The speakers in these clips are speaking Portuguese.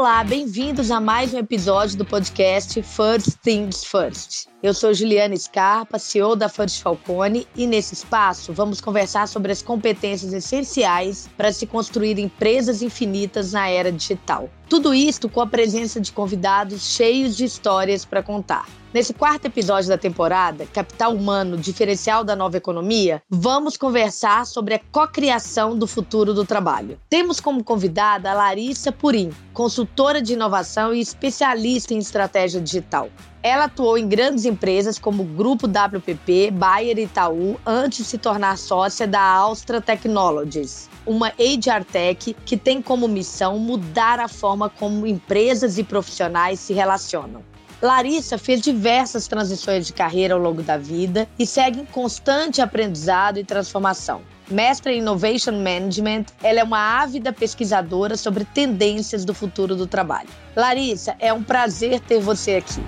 Olá, bem-vindos a mais um episódio do podcast First Things First. Eu sou Juliana Scarpa, CEO da First Falcone, e nesse espaço vamos conversar sobre as competências essenciais para se construir empresas infinitas na era digital. Tudo isto com a presença de convidados cheios de histórias para contar. Nesse quarto episódio da temporada, Capital Humano, Diferencial da Nova Economia, vamos conversar sobre a cocriação do futuro do trabalho. Temos como convidada a Larissa Purim, consultora de inovação e especialista em estratégia digital. Ela atuou em grandes empresas como Grupo WPP, Bayer e Itaú, antes de se tornar sócia da Austra Technologies, uma HR Tech que tem como missão mudar a forma como empresas e profissionais se relacionam. Larissa fez diversas transições de carreira ao longo da vida e segue em constante aprendizado e transformação. Mestre em Innovation Management, ela é uma ávida pesquisadora sobre tendências do futuro do trabalho. Larissa, é um prazer ter você aqui.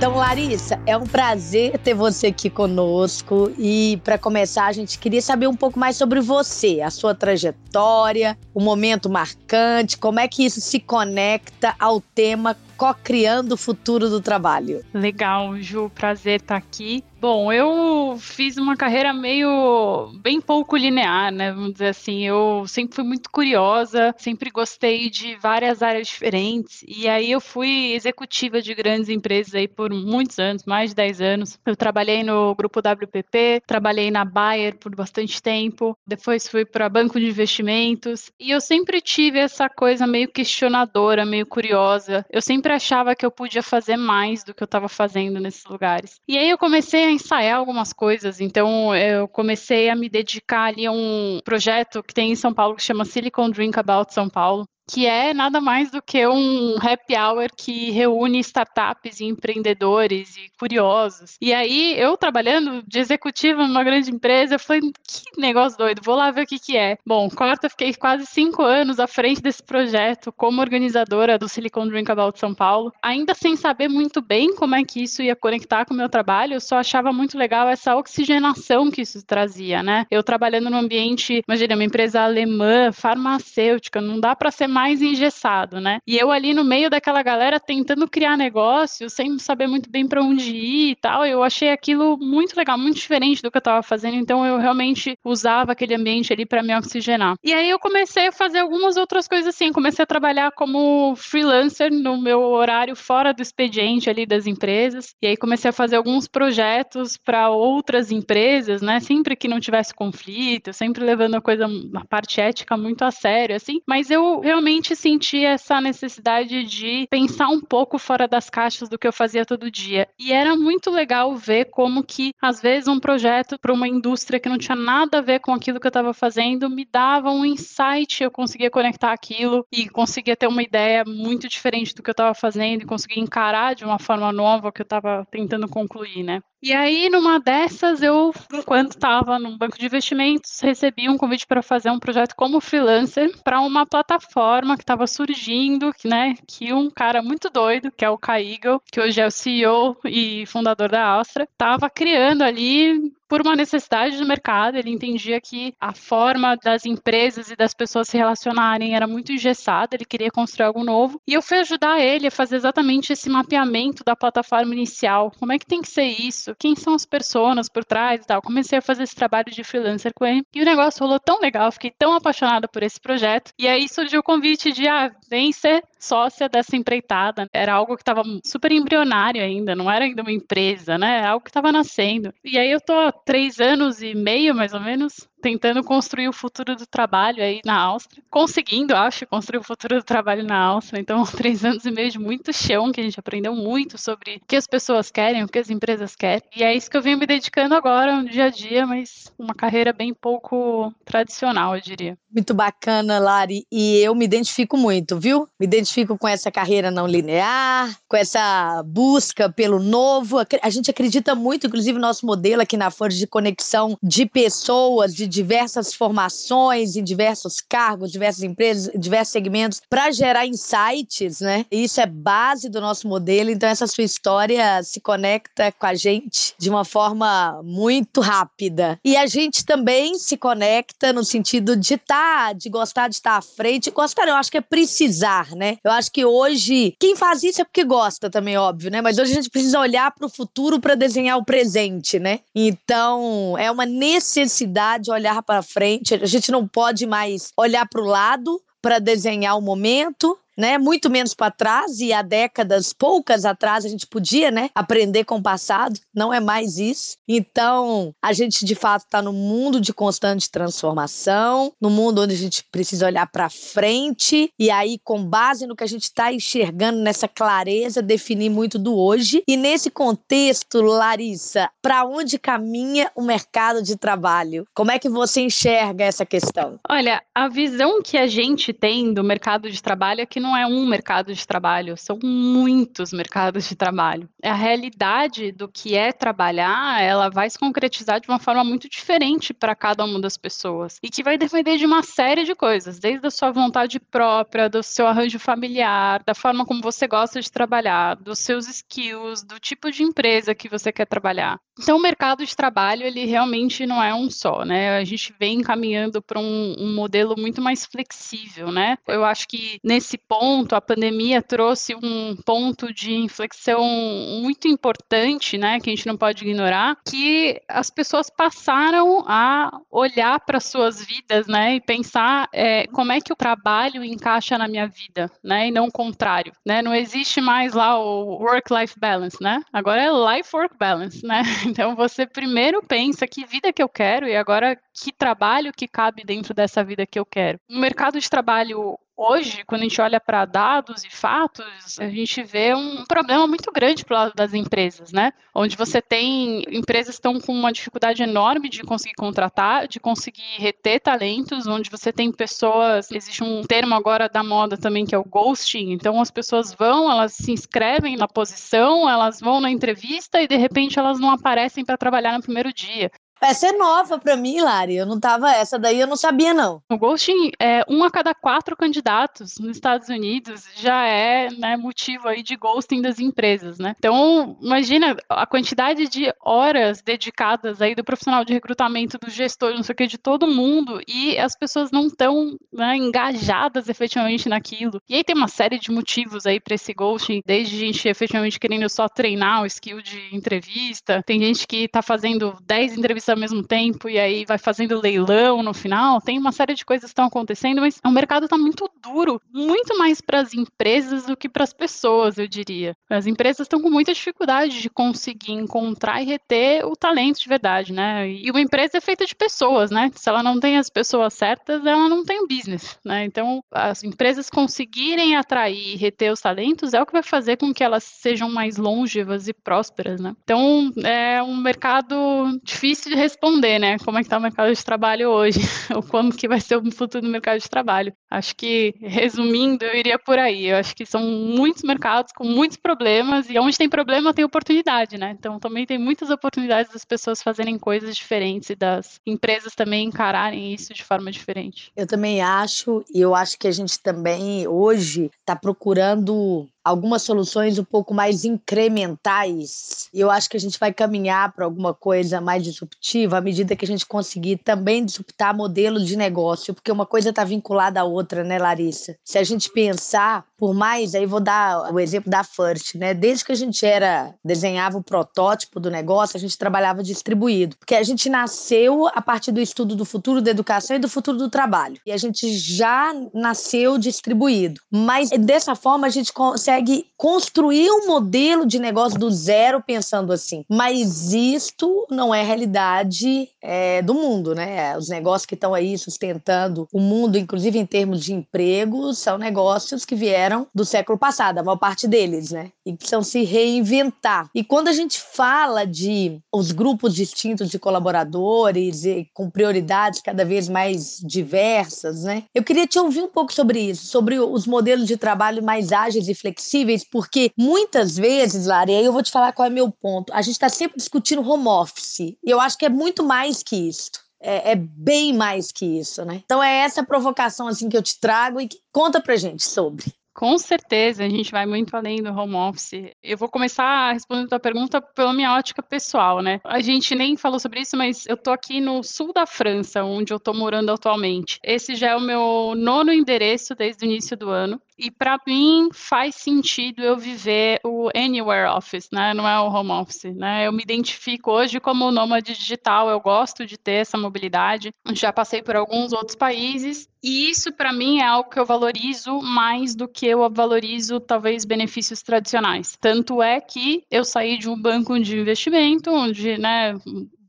Então, Larissa, é um prazer ter você aqui conosco. E para começar, a gente queria saber um pouco mais sobre você, a sua trajetória, o momento marcante, como é que isso se conecta ao tema co-criando o futuro do trabalho. Legal, Ju, prazer estar aqui. Bom, eu fiz uma carreira meio bem pouco linear, né? Vamos dizer assim, eu sempre fui muito curiosa, sempre gostei de várias áreas diferentes. E aí eu fui executiva de grandes empresas aí por muitos anos, mais de 10 anos. Eu trabalhei no grupo WPP, trabalhei na Bayer por bastante tempo, depois fui para banco de investimentos, e eu sempre tive essa coisa meio questionadora, meio curiosa. Eu sempre achava que eu podia fazer mais do que eu estava fazendo nesses lugares. E aí eu comecei ensaiar algumas coisas, então eu comecei a me dedicar ali a um projeto que tem em São Paulo que chama Silicon Drink About São Paulo, que é nada mais do que um happy hour que reúne startups e empreendedores e curiosos. E aí, eu trabalhando de executiva numa grande empresa, eu falei, que negócio doido, vou lá ver o que que é. Bom, corta, fiquei quase cinco anos à frente desse projeto como organizadora do Silicon Drink About São Paulo, ainda sem saber muito bem como é que isso ia conectar com o meu trabalho, eu só achava muito legal essa oxigenação que isso trazia, né? Eu trabalhando num ambiente, imagina, uma empresa alemã, farmacêutica, não dá para ser mais mais engessado, né? E eu ali no meio daquela galera tentando criar negócio, sem saber muito bem para onde ir e tal, eu achei aquilo muito legal, muito diferente do que eu estava fazendo, então eu realmente usava aquele ambiente ali para me oxigenar. E aí eu comecei a fazer algumas outras coisas assim, comecei a trabalhar como freelancer no meu horário fora do expediente ali das empresas, e aí comecei a fazer alguns projetos para outras empresas, né? Sempre que não tivesse conflito, sempre levando a coisa, a parte ética muito a sério, assim, mas eu realmente realmente senti essa necessidade de pensar um pouco fora das caixas do que eu fazia todo dia. E era muito legal ver como que, às vezes, um projeto para uma indústria que não tinha nada a ver com aquilo que eu estava fazendo me dava um insight, eu conseguia conectar aquilo e conseguia ter uma ideia muito diferente do que eu estava fazendo e conseguia encarar de uma forma nova o que eu estava tentando concluir, né? E aí, numa dessas, eu, enquanto estava no banco de investimentos, recebi um convite para fazer um projeto como freelancer para uma plataforma que estava surgindo, né? Que um cara muito doido, que é o Kaigo, que hoje é o CEO e fundador da Astra, estava criando ali por uma necessidade do mercado, ele entendia que a forma das empresas e das pessoas se relacionarem era muito engessada, ele queria construir algo novo, e eu fui ajudar ele a fazer exatamente esse mapeamento da plataforma inicial, como é que tem que ser isso, quem são as pessoas por trás e tal. Comecei a fazer esse trabalho de freelancer com ele, e o negócio rolou tão legal, fiquei tão apaixonada por esse projeto, e aí surgiu o convite de, ah, vem ser sócia dessa empreitada. Era algo que estava super embrionário ainda, não era ainda uma empresa, né? Algo que estava nascendo. E aí eu tô há três anos e meio, mais ou menos, tentando construir o futuro do trabalho aí na Áustria, conseguindo, acho, construir o futuro do trabalho na Áustria. Então, três anos e meio de muito chão, que a gente aprendeu muito sobre o que as pessoas querem, o que as empresas querem. E é isso que eu venho me dedicando agora, no dia a dia, mas uma carreira bem pouco tradicional, eu diria. Muito bacana, Lari, e eu me identifico muito, viu? Me identifico com essa carreira não linear, com essa busca pelo novo. A gente acredita muito, inclusive, no nosso modelo aqui na Forja de conexão de pessoas, de diversas formações em diversos cargos, diversas empresas, diversos segmentos para gerar insights, né? Isso é base do nosso modelo, então essa sua história se conecta com a gente de uma forma muito rápida. E a gente também se conecta no sentido de estar, tá, de gostar de estar à frente. Gostar, eu acho que é precisar, né? Eu acho que hoje, quem faz isso é porque gosta também, óbvio, né? Mas hoje a gente precisa olhar para o futuro para desenhar o presente, né? Então, é uma necessidade olhar para frente. A gente não pode mais olhar para o lado para desenhar o momento né? Muito menos para trás e há décadas, poucas atrás, a gente podia, né? Aprender com o passado. Não é mais isso. Então, a gente de fato está no mundo de constante transformação, no mundo onde a gente precisa olhar para frente e aí, com base no que a gente está enxergando nessa clareza, definir muito do hoje. E nesse contexto, Larissa, para onde caminha o mercado de trabalho? Como é que você enxerga essa questão? Olha, a visão que a gente tem do mercado de trabalho é que não não é um mercado de trabalho, são muitos mercados de trabalho. A realidade do que é trabalhar, ela vai se concretizar de uma forma muito diferente para cada uma das pessoas e que vai depender de uma série de coisas, desde a sua vontade própria, do seu arranjo familiar, da forma como você gosta de trabalhar, dos seus skills, do tipo de empresa que você quer trabalhar. Então, o mercado de trabalho, ele realmente não é um só, né? A gente vem caminhando para um, um modelo muito mais flexível, né? Eu acho que nesse ponto a pandemia trouxe um ponto de inflexão muito importante, né, que a gente não pode ignorar, que as pessoas passaram a olhar para suas vidas, né, e pensar é, como é que o trabalho encaixa na minha vida, né, e não o contrário, né, não existe mais lá o work-life balance, né, agora é life-work balance, né, então você primeiro pensa que vida que eu quero e agora que trabalho que cabe dentro dessa vida que eu quero. O mercado de trabalho hoje, quando a gente olha para dados e fatos, a gente vê um problema muito grande para lado das empresas, né? Onde você tem empresas estão com uma dificuldade enorme de conseguir contratar, de conseguir reter talentos, onde você tem pessoas, existe um termo agora da moda também que é o ghosting, então as pessoas vão, elas se inscrevem na posição, elas vão na entrevista e de repente elas não aparecem para trabalhar no primeiro dia. Essa é nova para mim, Lari. Eu não tava. Essa daí eu não sabia, não. O ghosting é um a cada quatro candidatos nos Estados Unidos já é né, motivo aí de ghosting das empresas, né? Então, imagina a quantidade de horas dedicadas aí do profissional de recrutamento, do gestor, não sei o que, de todo mundo, e as pessoas não estão né, engajadas efetivamente naquilo. E aí tem uma série de motivos aí para esse ghosting, desde gente efetivamente querendo só treinar o skill de entrevista, tem gente que está fazendo 10 entrevistas ao mesmo tempo e aí vai fazendo leilão no final. Tem uma série de coisas que estão acontecendo, mas o mercado está muito duro, muito mais para as empresas do que para as pessoas, eu diria. As empresas estão com muita dificuldade de conseguir encontrar e reter o talento de verdade, né? E uma empresa é feita de pessoas, né? Se ela não tem as pessoas certas, ela não tem o business, né? Então, as empresas conseguirem atrair e reter os talentos é o que vai fazer com que elas sejam mais longevas e prósperas, né? Então, é um mercado difícil de responder, né? Como é que está o mercado de trabalho hoje, ou como que vai ser o futuro do mercado de trabalho. Acho que, resumindo, eu iria por aí. Eu acho que são muitos mercados com muitos problemas, e onde tem problema tem oportunidade, né? Então também tem muitas oportunidades das pessoas fazerem coisas diferentes e das empresas também encararem isso de forma diferente. Eu também acho, e eu acho que a gente também hoje está procurando algumas soluções um pouco mais incrementais. E eu acho que a gente vai caminhar para alguma coisa mais disruptiva à medida que a gente conseguir também disruptar modelo de negócio, porque uma coisa está vinculada à outra, né, Larissa? Se a gente pensar, por mais, aí vou dar o exemplo da First, né? Desde que a gente era desenhava o protótipo do negócio, a gente trabalhava distribuído, porque a gente nasceu a partir do estudo do futuro da educação e do futuro do trabalho. E a gente já nasceu distribuído. Mas dessa forma a gente consegue consegue construir um modelo de negócio do zero pensando assim. Mas isto não é realidade é, do mundo, né? Os negócios que estão aí sustentando o mundo, inclusive em termos de empregos, são negócios que vieram do século passado, a maior parte deles, né? E precisam se reinventar. E quando a gente fala de os grupos distintos de colaboradores e com prioridades cada vez mais diversas, né? Eu queria te ouvir um pouco sobre isso, sobre os modelos de trabalho mais ágeis e flexíveis flexíveis, porque muitas vezes, Lara, e aí eu vou te falar qual é meu ponto. A gente está sempre discutindo home office. E eu acho que é muito mais que isso. é, é, bem mais que isso, né? Então é essa provocação assim que eu te trago e que conta pra gente sobre. Com certeza, a gente vai muito além do home office. Eu vou começar respondendo a tua pergunta pela minha ótica pessoal, né? A gente nem falou sobre isso, mas eu tô aqui no sul da França, onde eu tô morando atualmente. Esse já é o meu nono endereço desde o início do ano. E para mim faz sentido eu viver o anywhere office, né? Não é o home office, né? Eu me identifico hoje como nômade digital, eu gosto de ter essa mobilidade. Já passei por alguns outros países e isso para mim é algo que eu valorizo mais do que eu valorizo talvez benefícios tradicionais. Tanto é que eu saí de um banco de investimento onde, né,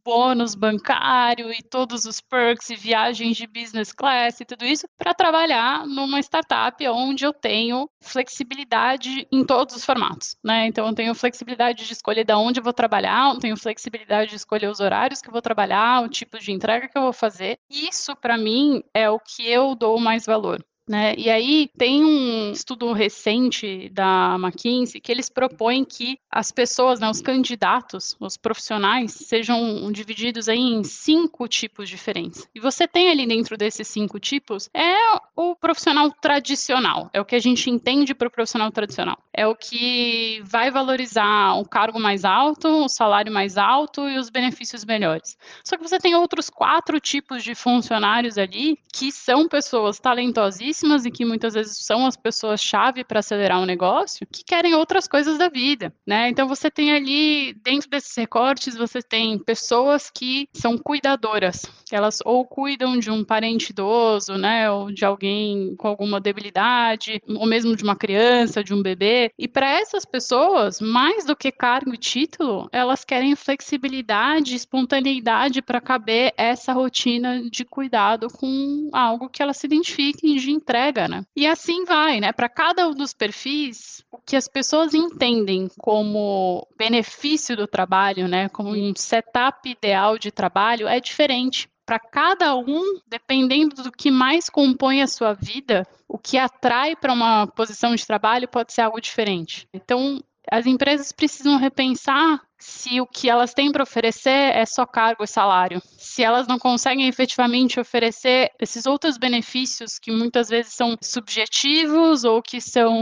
bônus bancário e todos os perks e viagens de business class e tudo isso para trabalhar numa startup onde eu tenho flexibilidade em todos os formatos, né? Então eu tenho flexibilidade de escolher de onde eu vou trabalhar, eu tenho flexibilidade de escolher os horários que eu vou trabalhar, o tipo de entrega que eu vou fazer. Isso para mim é o que eu dou mais valor. Né? E aí tem um estudo recente da McKinsey que eles propõem que as pessoas, né, os candidatos, os profissionais, sejam divididos em cinco tipos diferentes. E você tem ali dentro desses cinco tipos é o profissional tradicional, é o que a gente entende para o profissional tradicional. É o que vai valorizar o cargo mais alto, o salário mais alto e os benefícios melhores. Só que você tem outros quatro tipos de funcionários ali que são pessoas talentosíssimas e que muitas vezes são as pessoas-chave para acelerar um negócio, que querem outras coisas da vida, né? Então você tem ali, dentro desses recortes, você tem pessoas que são cuidadoras, elas ou cuidam de um parente idoso, né, ou de alguém com alguma debilidade, ou mesmo de uma criança, de um bebê, e para essas pessoas, mais do que cargo e título, elas querem flexibilidade, espontaneidade para caber essa rotina de cuidado com algo que elas se identifiquem de entrega, né? E assim vai, né? Para cada um dos perfis, o que as pessoas entendem como benefício do trabalho, né? Como um setup ideal de trabalho é diferente para cada um, dependendo do que mais compõe a sua vida, o que atrai para uma posição de trabalho pode ser algo diferente. Então, as empresas precisam repensar se o que elas têm para oferecer é só cargo e salário. Se elas não conseguem efetivamente oferecer esses outros benefícios que muitas vezes são subjetivos ou que são,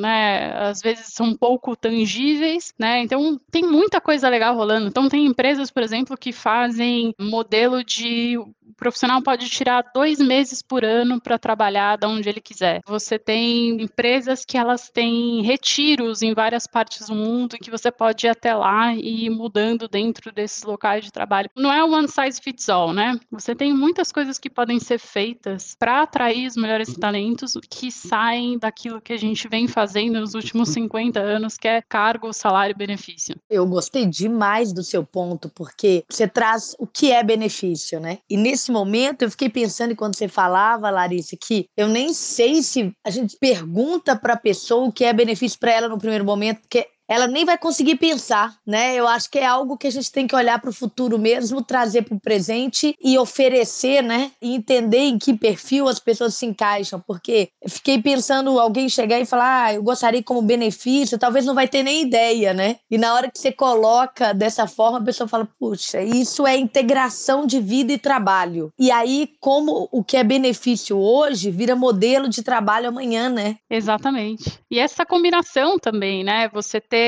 né, às vezes são pouco tangíveis, né? Então tem muita coisa legal rolando. Então tem empresas, por exemplo, que fazem modelo de o profissional pode tirar dois meses por ano para trabalhar de onde ele quiser. Você tem empresas que elas têm retiros em várias partes do mundo que você pode ir até lá e ir mudando dentro desses locais de trabalho. Não é one size fits all, né? Você tem muitas coisas que podem ser feitas para atrair os melhores talentos que saem daquilo que a gente vem fazendo nos últimos 50 anos, que é cargo, salário e benefício. Eu gostei demais do seu ponto, porque você traz o que é benefício, né? E nesse momento, eu fiquei pensando enquanto você falava, Larissa, que eu nem sei se a gente pergunta para a pessoa o que é benefício para ela no primeiro momento, porque ela nem vai conseguir pensar, né? Eu acho que é algo que a gente tem que olhar para o futuro mesmo, trazer para o presente e oferecer, né? E entender em que perfil as pessoas se encaixam, porque fiquei pensando alguém chegar e falar, ah, eu gostaria como benefício, talvez não vai ter nem ideia, né? E na hora que você coloca dessa forma, a pessoa fala, puxa, isso é integração de vida e trabalho. E aí, como o que é benefício hoje vira modelo de trabalho amanhã, né? Exatamente. E essa combinação também, né? Você ter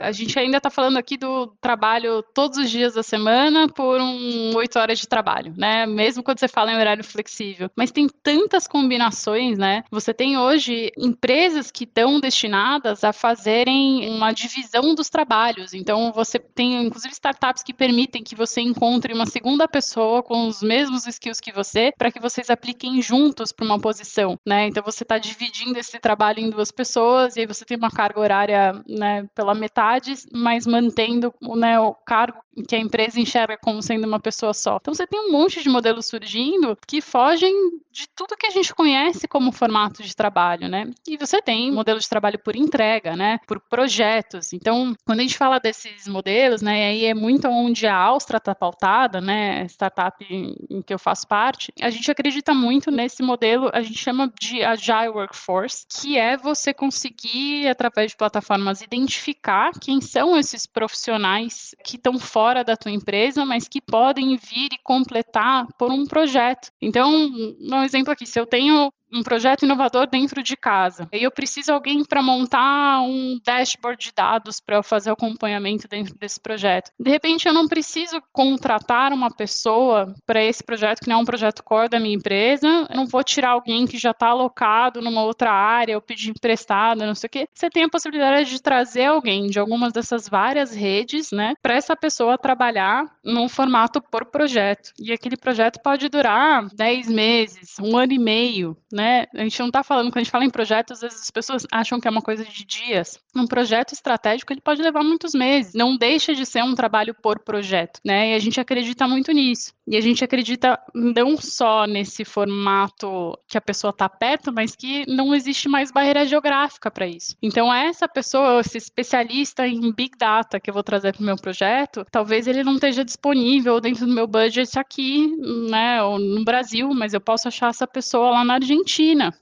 a gente ainda está falando aqui do trabalho todos os dias da semana por um oito horas de trabalho, né? Mesmo quando você fala em horário flexível. Mas tem tantas combinações, né? Você tem hoje empresas que estão destinadas a fazerem uma divisão dos trabalhos. Então, você tem, inclusive, startups que permitem que você encontre uma segunda pessoa com os mesmos skills que você, para que vocês apliquem juntos para uma posição, né? Então, você está dividindo esse trabalho em duas pessoas e aí você tem uma carga horária, né, pela metade, mas mantendo né, o cargo que a empresa enxerga como sendo uma pessoa só. Então você tem um monte de modelos surgindo que fogem de tudo que a gente conhece como formato de trabalho, né? E você tem modelo de trabalho por entrega, né? Por projetos. Então, quando a gente fala desses modelos, né? Aí é muito onde a Austra está pautada, né? Startup em que eu faço parte. A gente acredita muito nesse modelo, a gente chama de Agile Workforce, que é você conseguir, através de plataformas identificar quem são esses profissionais que estão fora da tua empresa, mas que podem vir e completar por um projeto. Então, um exemplo aqui, se eu tenho um projeto inovador dentro de casa. E eu preciso de alguém para montar um dashboard de dados para eu fazer o acompanhamento dentro desse projeto. De repente, eu não preciso contratar uma pessoa para esse projeto, que não é um projeto core da minha empresa. Eu não vou tirar alguém que já está alocado numa outra área, ou pedir emprestado, não sei o quê. Você tem a possibilidade de trazer alguém de algumas dessas várias redes, né, para essa pessoa trabalhar num formato por projeto. E aquele projeto pode durar 10 meses, um ano e meio, né? A gente não está falando, quando a gente fala em projetos, às vezes as pessoas acham que é uma coisa de dias. Um projeto estratégico, ele pode levar muitos meses. Não deixa de ser um trabalho por projeto, né? E a gente acredita muito nisso. E a gente acredita não só nesse formato que a pessoa está perto, mas que não existe mais barreira geográfica para isso. Então, essa pessoa, esse especialista em Big Data que eu vou trazer para o meu projeto, talvez ele não esteja disponível dentro do meu budget aqui, né, ou no Brasil, mas eu posso achar essa pessoa lá na Argentina.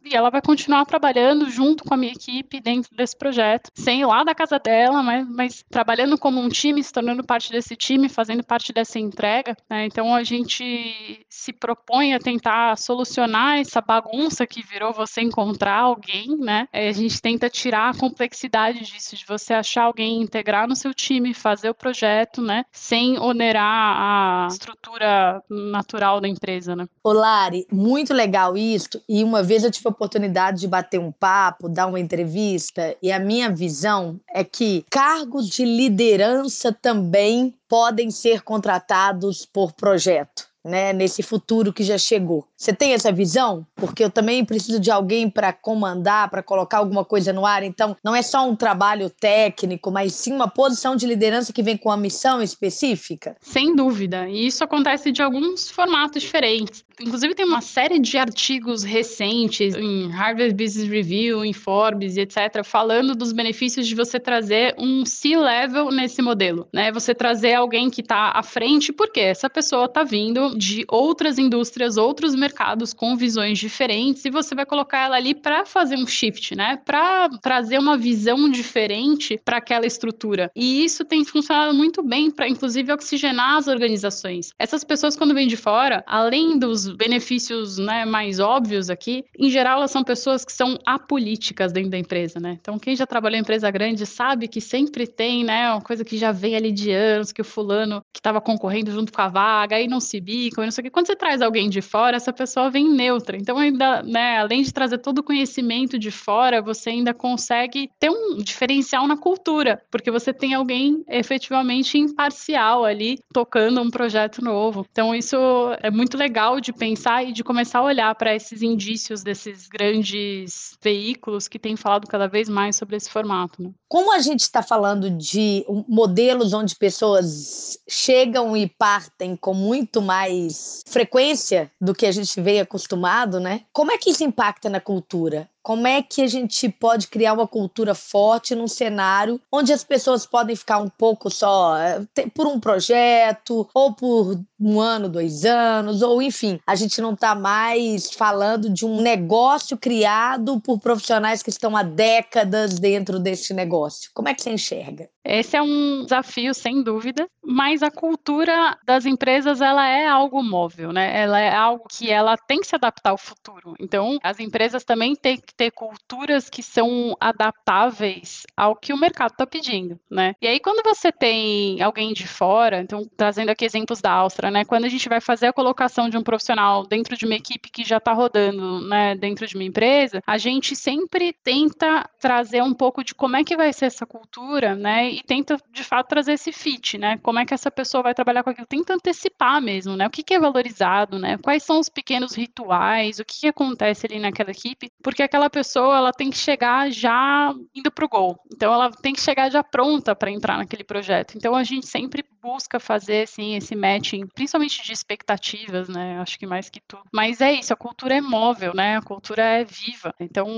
E ela vai continuar trabalhando junto com a minha equipe dentro desse projeto, sem ir lá da casa dela, mas, mas trabalhando como um time, se tornando parte desse time, fazendo parte dessa entrega. Né? Então, a gente se propõe a tentar solucionar essa bagunça que virou você encontrar alguém, né? É, a gente tenta tirar a complexidade disso, de você achar alguém, integrar no seu time, fazer o projeto, né? Sem onerar a estrutura natural da empresa, né? Ô Lari, muito legal isso. E uma vez eu tive a oportunidade de bater um papo, dar uma entrevista, e a minha visão é que cargos de liderança também podem ser contratados por projeto né, nesse futuro que já chegou. Você tem essa visão? Porque eu também preciso de alguém para comandar, para colocar alguma coisa no ar. Então, não é só um trabalho técnico, mas sim uma posição de liderança que vem com uma missão específica? Sem dúvida. E isso acontece de alguns formatos diferentes. Inclusive, tem uma série de artigos recentes em Harvard Business Review, em Forbes etc., falando dos benefícios de você trazer um C-level nesse modelo. Né? Você trazer alguém que está à frente, porque essa pessoa está vindo de outras indústrias, outros mercados com visões diferentes e você vai colocar ela ali para fazer um shift, né? Para trazer uma visão diferente para aquela estrutura. E isso tem funcionado muito bem para inclusive oxigenar as organizações. Essas pessoas quando vêm de fora, além dos benefícios, né, mais óbvios aqui, em geral elas são pessoas que são apolíticas dentro da empresa, né? Então quem já trabalhou em empresa grande sabe que sempre tem, né, uma coisa que já vem ali de anos, que o fulano que estava concorrendo junto com a vaga aí não se não sei o. Quando você traz alguém de fora, essa pessoa vem neutra. Então, ainda, né, além de trazer todo o conhecimento de fora, você ainda consegue ter um diferencial na cultura, porque você tem alguém efetivamente imparcial ali tocando um projeto novo. Então, isso é muito legal de pensar e de começar a olhar para esses indícios desses grandes veículos que têm falado cada vez mais sobre esse formato. Né? Como a gente está falando de modelos onde pessoas chegam e partem com muito mais mais frequência do que a gente veio acostumado, né? Como é que isso impacta na cultura? Como é que a gente pode criar uma cultura forte num cenário onde as pessoas podem ficar um pouco só eh, por um projeto, ou por um ano, dois anos, ou enfim, a gente não está mais falando de um negócio criado por profissionais que estão há décadas dentro deste negócio. Como é que você enxerga? Esse é um desafio, sem dúvida, mas a cultura das empresas ela é algo móvel, né? Ela é algo que ela tem que se adaptar ao futuro. Então, as empresas também têm que ter culturas que são adaptáveis ao que o mercado está pedindo, né? E aí, quando você tem alguém de fora, então, trazendo aqui exemplos da Áustria, né? Quando a gente vai fazer a colocação de um profissional dentro de uma equipe que já está rodando, né, dentro de uma empresa, a gente sempre tenta trazer um pouco de como é que vai ser essa cultura, né? E tenta, de fato, trazer esse fit, né? Como é que essa pessoa vai trabalhar com aquilo? Tenta antecipar mesmo, né? O que, que é valorizado, né? Quais são os pequenos rituais, o que, que acontece ali naquela equipe, porque aquela aquela pessoa ela tem que chegar já indo para o gol. Então ela tem que chegar já pronta para entrar naquele projeto. Então a gente sempre busca fazer assim esse matching, principalmente de expectativas, né? Acho que mais que tudo. Mas é isso, a cultura é móvel, né? A cultura é viva. Então,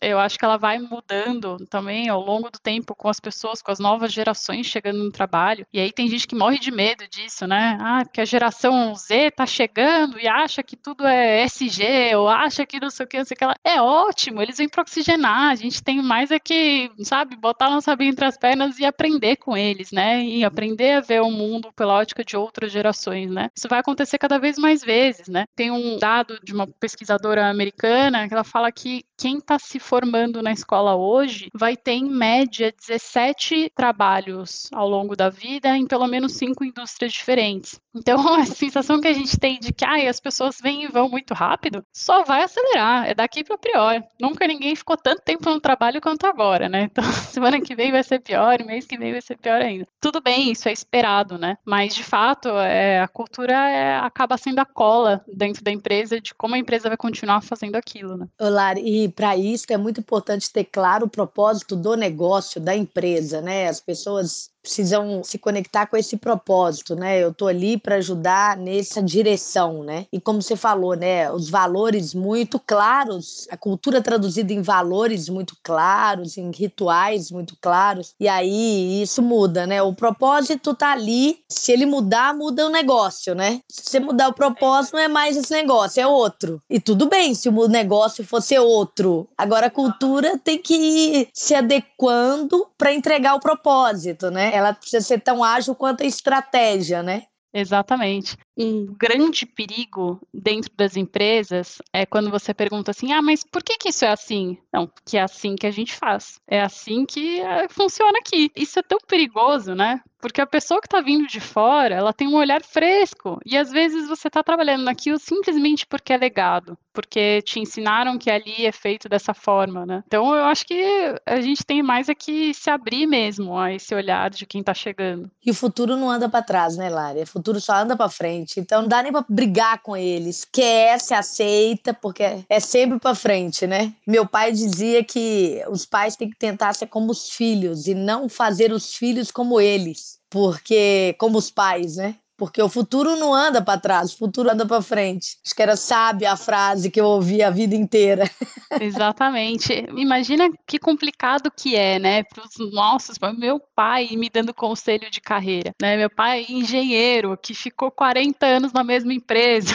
eu acho que ela vai mudando também ao longo do tempo com as pessoas, com as novas gerações chegando no trabalho. E aí tem gente que morre de medo disso, né? Ah, porque a geração Z tá chegando e acha que tudo é SG ou acha que não sei o que, não sei o que lá. É ótimo, eles vêm para oxigenar. A gente tem mais é que, sabe, botar nossa sabia entre as pernas e aprender com eles, né? E aprender a ver o mundo pela ótica de outras gerações, né? Isso vai acontecer cada vez mais vezes, né? Tem um dado de uma pesquisadora americana que ela fala que quem está se formando na escola hoje vai ter, em média, 17 trabalhos ao longo da vida em pelo menos cinco indústrias diferentes. Então, a sensação que a gente tem de que as pessoas vêm e vão muito rápido só vai acelerar, é daqui para pior. Nunca ninguém ficou tanto tempo no trabalho quanto agora, né? Então, semana que vem vai ser pior, mês que vem vai ser pior ainda. Tudo bem, isso é esperado, né? Mas, de fato, é, a cultura é, acaba sendo a cola dentro da empresa de como a empresa vai continuar fazendo aquilo, né? Olá, e para isso é muito importante ter claro o propósito do negócio, da empresa, né? As pessoas precisam se conectar com esse propósito, né? Eu tô ali para ajudar nessa direção, né? E como você falou, né, os valores muito claros, a cultura traduzida em valores muito claros, em rituais muito claros. E aí isso muda, né? O propósito tá ali, se ele mudar, muda o negócio, né? Se você mudar o propósito, não é mais esse negócio, é outro. E tudo bem se o negócio fosse outro. Agora a cultura tem que ir se adequando para entregar o propósito, né? Ela precisa ser tão ágil quanto a estratégia, né? Exatamente. Um grande perigo dentro das empresas é quando você pergunta assim: ah, mas por que, que isso é assim? Não, porque é assim que a gente faz. É assim que é, funciona aqui. Isso é tão perigoso, né? Porque a pessoa que está vindo de fora, ela tem um olhar fresco. E às vezes você está trabalhando naquilo simplesmente porque é legado, porque te ensinaram que ali é feito dessa forma, né? Então eu acho que a gente tem mais é que se abrir mesmo a esse olhar de quem está chegando. E o futuro não anda para trás, né, Lari? O futuro só anda para frente. Então não dá nem para brigar com eles. Quer, se aceita, porque é sempre para frente, né? Meu pai dizia que os pais têm que tentar ser como os filhos e não fazer os filhos como eles porque como os pais, né? Porque o futuro não anda para trás, o futuro anda para frente. Acho que era sábia a frase que eu ouvi a vida inteira. Exatamente. Imagina que complicado que é, né, para os nossos, meu pai me dando conselho de carreira, né? Meu pai engenheiro que ficou 40 anos na mesma empresa.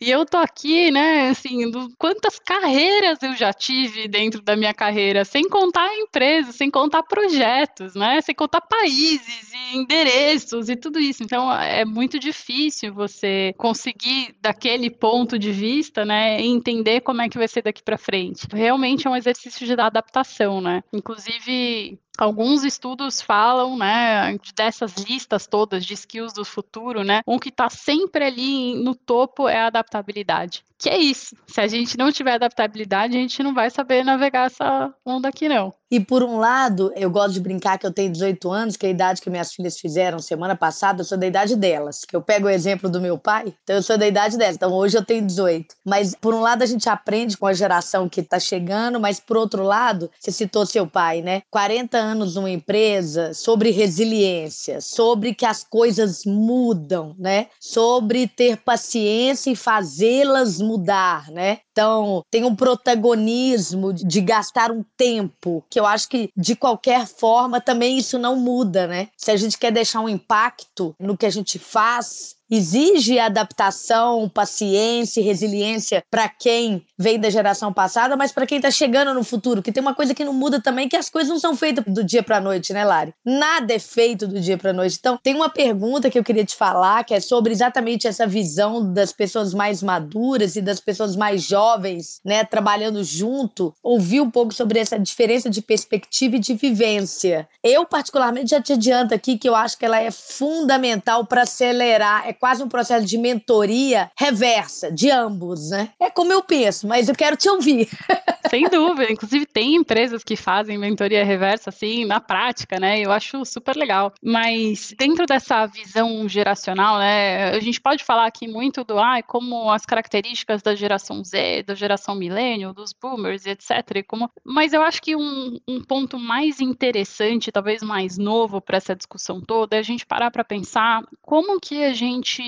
E eu tô aqui, né, assim, do, quantas carreiras eu já tive dentro da minha carreira, sem contar empresas, sem contar projetos, né, sem contar países e endereços e tudo isso. Então, é muito difícil você conseguir, daquele ponto de vista, né, entender como é que vai ser daqui para frente. Realmente é um exercício de adaptação, né. Inclusive, Alguns estudos falam, né, dessas listas todas de skills do futuro, né, um que está sempre ali no topo é a adaptabilidade. Que é isso. Se a gente não tiver adaptabilidade, a gente não vai saber navegar essa onda aqui, não. E por um lado, eu gosto de brincar que eu tenho 18 anos, que é a idade que minhas filhas fizeram semana passada, eu sou da idade delas. Que eu pego o exemplo do meu pai, então eu sou da idade delas. Então hoje eu tenho 18. Mas por um lado a gente aprende com a geração que está chegando, mas por outro lado, você citou seu pai, né? 40 anos numa empresa sobre resiliência, sobre que as coisas mudam, né? Sobre ter paciência e fazê-las mudar, né? Então, tem um protagonismo de gastar um tempo, que eu acho que de qualquer forma também isso não muda, né? Se a gente quer deixar um impacto no que a gente faz, exige adaptação, paciência e resiliência para quem vem da geração passada, mas para quem está chegando no futuro, que tem uma coisa que não muda também, que as coisas não são feitas do dia para noite, né, Lari? Nada é feito do dia para noite. Então, tem uma pergunta que eu queria te falar, que é sobre exatamente essa visão das pessoas mais maduras e das pessoas mais jovens, né, trabalhando junto, ouvir um pouco sobre essa diferença de perspectiva e de vivência. Eu particularmente já te adianto aqui que eu acho que ela é fundamental para acelerar, é quase um processo de mentoria reversa de ambos, né? É como eu penso, mas eu quero te ouvir. Sem dúvida. Inclusive, tem empresas que fazem mentoria reversa, assim, na prática, né? Eu acho super legal. Mas dentro dessa visão geracional, né? A gente pode falar aqui muito do, ah, como as características da geração Z, da geração milênio, dos boomers, etc. Como... Mas eu acho que um, um ponto mais interessante, talvez mais novo para essa discussão toda, é a gente parar para pensar como que a gente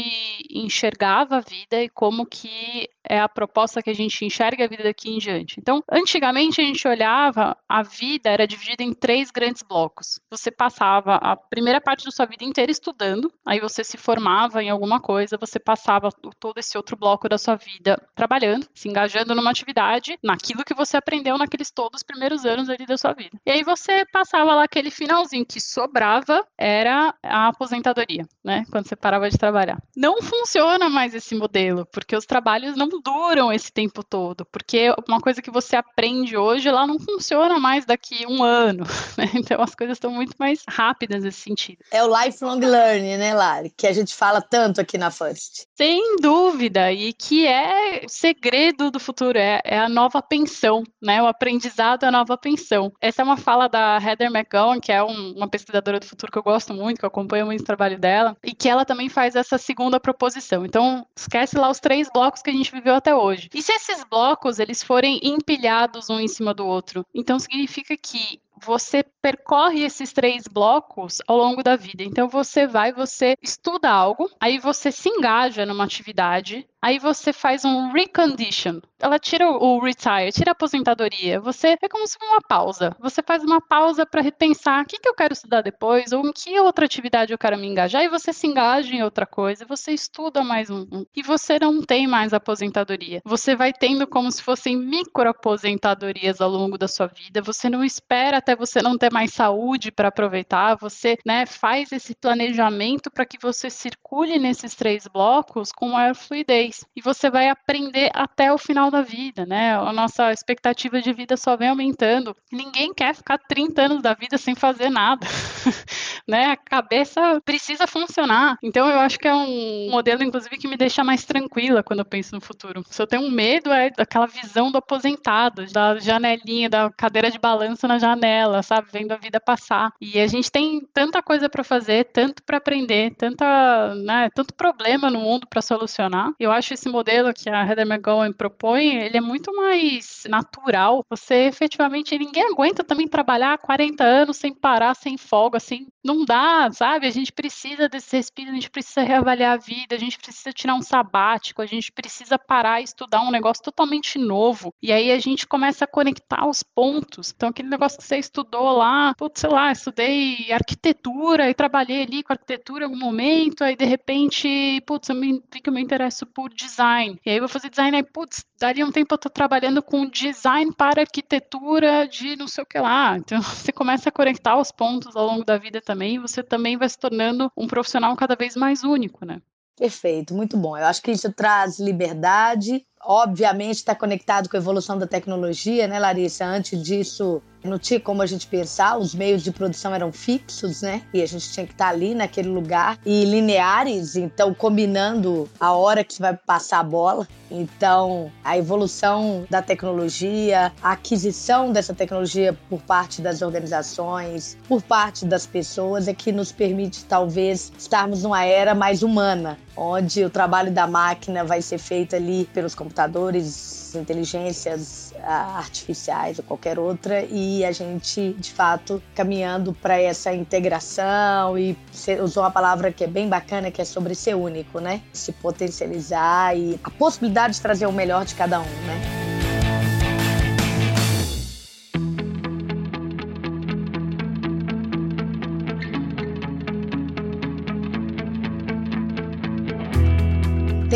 enxergava a vida e como que é a proposta que a gente enxerga a vida daqui em diante. Então, antigamente a gente olhava, a vida era dividida em três grandes blocos. Você passava a primeira parte da sua vida inteira estudando, aí você se formava em alguma coisa, você passava todo esse outro bloco da sua vida trabalhando, se engajando numa atividade, naquilo que você aprendeu naqueles todos os primeiros anos ali da sua vida. E aí você passava lá aquele finalzinho que sobrava, era a aposentadoria, né? Quando você parava de trabalhar. Não funciona mais esse modelo, porque os trabalhos não duram esse tempo todo, porque uma coisa que você aprende hoje, lá não funciona mais daqui um ano, né? Então as coisas estão muito mais rápidas nesse sentido. É o lifelong learning, né, Lari? Que a gente fala tanto aqui na First. Sem dúvida, e que é o segredo do futuro, é, é a nova pensão, né? O aprendizado é a nova pensão. Essa é uma fala da Heather McGowan, que é um, uma pesquisadora do futuro que eu gosto muito, que eu acompanho muito o trabalho dela, e que ela também faz essa segunda proposição. Então, esquece lá os três blocos que a gente viveu até hoje. E se esses blocos eles forem empilhados um em cima do outro, então significa que você percorre esses três blocos ao longo da vida. Então você vai, você estuda algo, aí você se engaja numa atividade, aí você faz um recondition. Ela tira o retire, tira a aposentadoria. Você é como se fosse uma pausa. Você faz uma pausa para repensar o que, que eu quero estudar depois, ou em que outra atividade eu quero me engajar, e você se engaja em outra coisa, você estuda mais um, um e você não tem mais aposentadoria. Você vai tendo como se fossem micro aposentadorias ao longo da sua vida. Você não espera até você não ter mais saúde para aproveitar, você né, faz esse planejamento para que você circule nesses três blocos com maior fluidez. E você vai aprender até o final da vida, né? A nossa expectativa de vida só vem aumentando. Ninguém quer ficar 30 anos da vida sem fazer nada. né? A cabeça precisa funcionar. Então eu acho que é um modelo, inclusive, que me deixa mais tranquila quando eu penso no futuro. Se eu tenho um medo é daquela visão do aposentado, da janelinha, da cadeira de balanço na janela sabe? Vendo a vida passar. E a gente tem tanta coisa para fazer, tanto para aprender, tanta, né, tanto problema no mundo para solucionar. Eu acho esse modelo que a Heather McGowan propõe, ele é muito mais natural. Você efetivamente, ninguém aguenta também trabalhar 40 anos sem parar, sem folga, assim, não dá, sabe? A gente precisa desse respiro, a gente precisa reavaliar a vida, a gente precisa tirar um sabático, a gente precisa parar e estudar um negócio totalmente novo. E aí a gente começa a conectar os pontos. Então, aquele negócio que você estudou lá, putz, sei lá, estudei arquitetura e trabalhei ali com arquitetura em algum momento, aí de repente, putz, eu me, vi que eu me interesso por design. E aí eu vou fazer design, aí, putz, daria um tempo eu tô trabalhando com design para arquitetura de não sei o que lá. Então você começa a conectar os pontos ao longo da vida também, e você também vai se tornando um profissional cada vez mais único, né? Perfeito, muito bom. Eu acho que isso traz liberdade, obviamente está conectado com a evolução da tecnologia, né, Larissa? Antes disso, não tinha como a gente pensar, os meios de produção eram fixos, né? E a gente tinha que estar tá ali naquele lugar e lineares, então combinando a hora que vai passar a bola. Então, a evolução da tecnologia, a aquisição dessa tecnologia por parte das organizações, por parte das pessoas é que nos permite talvez estarmos numa era mais humana, onde o trabalho da máquina vai ser feito ali pelos computadores, inteligências artificiais ou qualquer outra, e a gente, de fato, caminhando para essa integração e você usou uma palavra que é bem bacana, que é sobre ser único, né? Se potencializar e a possibilidade de trazer o melhor de cada um, né?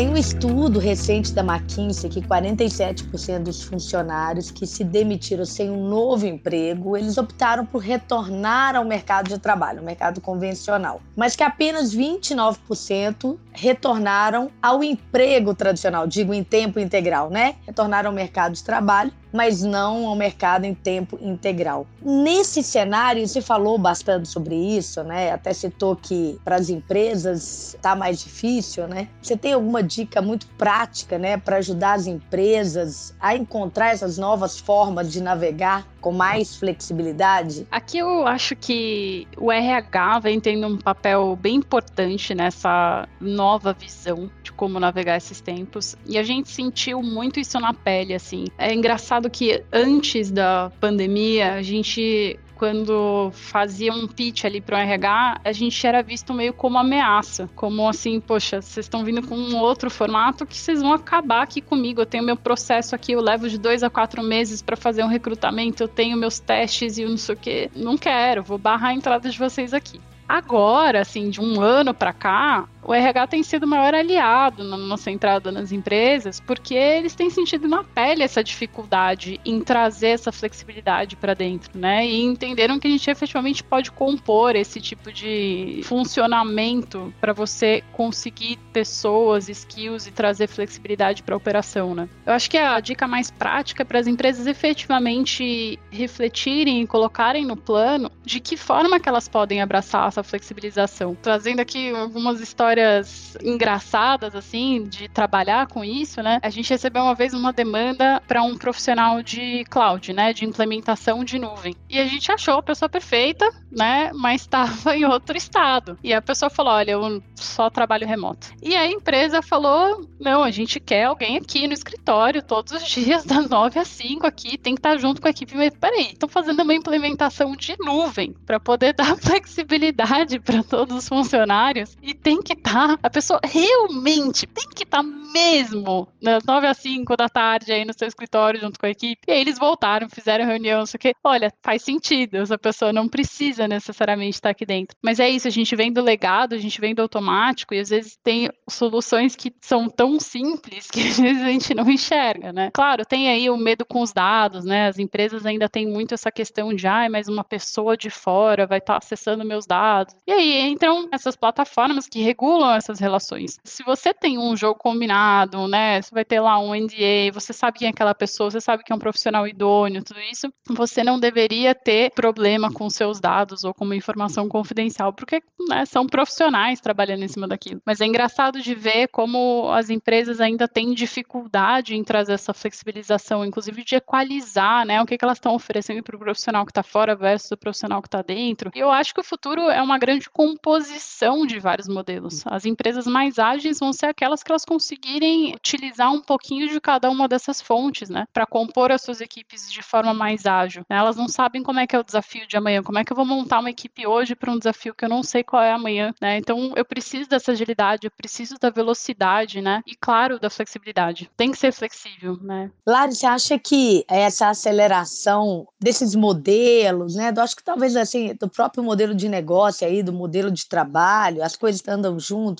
Tem um estudo recente da McKinsey que 47% dos funcionários que se demitiram sem um novo emprego, eles optaram por retornar ao mercado de trabalho, ao mercado convencional. Mas que apenas 29% retornaram ao emprego tradicional, digo em tempo integral, né? Retornaram ao mercado de trabalho mas não ao mercado em tempo integral. Nesse cenário, você falou bastante sobre isso, né? Até citou que para as empresas está mais difícil, né? Você tem alguma dica muito prática, né, para ajudar as empresas a encontrar essas novas formas de navegar com mais flexibilidade? Aqui eu acho que o RH vem tendo um papel bem importante nessa nova visão de como navegar esses tempos. E a gente sentiu muito isso na pele, assim. É engraçado que antes da pandemia, a gente quando fazia um pitch ali para o RH, a gente era visto meio como ameaça, como assim, poxa, vocês estão vindo com um outro formato que vocês vão acabar aqui comigo. Eu tenho meu processo aqui, eu levo de dois a quatro meses para fazer um recrutamento, eu tenho meus testes e não sei o que. Não quero, vou barrar a entrada de vocês aqui. Agora, assim, de um ano para cá, o RH tem sido o maior aliado na nossa entrada nas empresas, porque eles têm sentido na pele essa dificuldade em trazer essa flexibilidade para dentro, né? E entenderam que a gente efetivamente pode compor esse tipo de funcionamento para você conseguir pessoas, skills e trazer flexibilidade para a operação, né? Eu acho que a dica mais prática é para as empresas efetivamente refletirem e colocarem no plano de que forma que elas podem abraçar essa flexibilização. Trazendo aqui algumas histórias histórias engraçadas, assim, de trabalhar com isso, né? A gente recebeu uma vez uma demanda para um profissional de cloud, né? De implementação de nuvem. E a gente achou a pessoa perfeita, né? Mas estava em outro estado. E a pessoa falou: olha, eu só trabalho remoto. E a empresa falou: não, a gente quer alguém aqui no escritório todos os dias, das 9 às 5 aqui, tem que estar junto com a equipe. Mas peraí, estão fazendo uma implementação de nuvem para poder dar flexibilidade para todos os funcionários e tem que estar, tá, a pessoa realmente tem que estar tá mesmo das 9 às 5 da tarde aí no seu escritório junto com a equipe. E aí eles voltaram, fizeram reunião, não sei o. Olha, faz sentido, essa pessoa não precisa necessariamente estar aqui dentro. Mas é isso, a gente vem do legado, a gente vem do automático e às vezes tem soluções que são tão simples que às vezes a gente não enxerga, né? Claro, tem aí o medo com os dados, né? As empresas ainda têm muito essa questão de, ah, mas uma pessoa de fora vai estar acessando meus dados. E aí entram essas plataformas que regulam essas relações. Se você tem um jogo combinado, né, você vai ter lá um NDA, você sabe quem é aquela pessoa, você sabe que é um profissional idôneo, tudo isso, você não deveria ter problema com seus dados ou com uma informação confidencial, porque né, são profissionais trabalhando em cima daquilo. Mas é engraçado de ver como as empresas ainda têm dificuldade em trazer essa flexibilização, inclusive de equalizar, né, o que, que elas estão oferecendo para o profissional que está fora versus o profissional que está dentro. E eu acho que o futuro é uma grande composição de vários modelos. As empresas mais ágeis vão ser aquelas que elas conseguirem utilizar um pouquinho de cada uma dessas fontes, né, para compor as suas equipes de forma mais ágil. Elas não sabem como é que é o desafio de amanhã, como é que eu vou montar uma equipe hoje para um desafio que eu não sei qual é amanhã, né? Então eu preciso dessa agilidade, eu preciso da velocidade, né? E claro, da flexibilidade. Tem que ser flexível, né? Lari, você acha que essa aceleração desses modelos, né? Eu acho que talvez assim, do próprio modelo de negócio aí, do modelo de trabalho, as coisas andam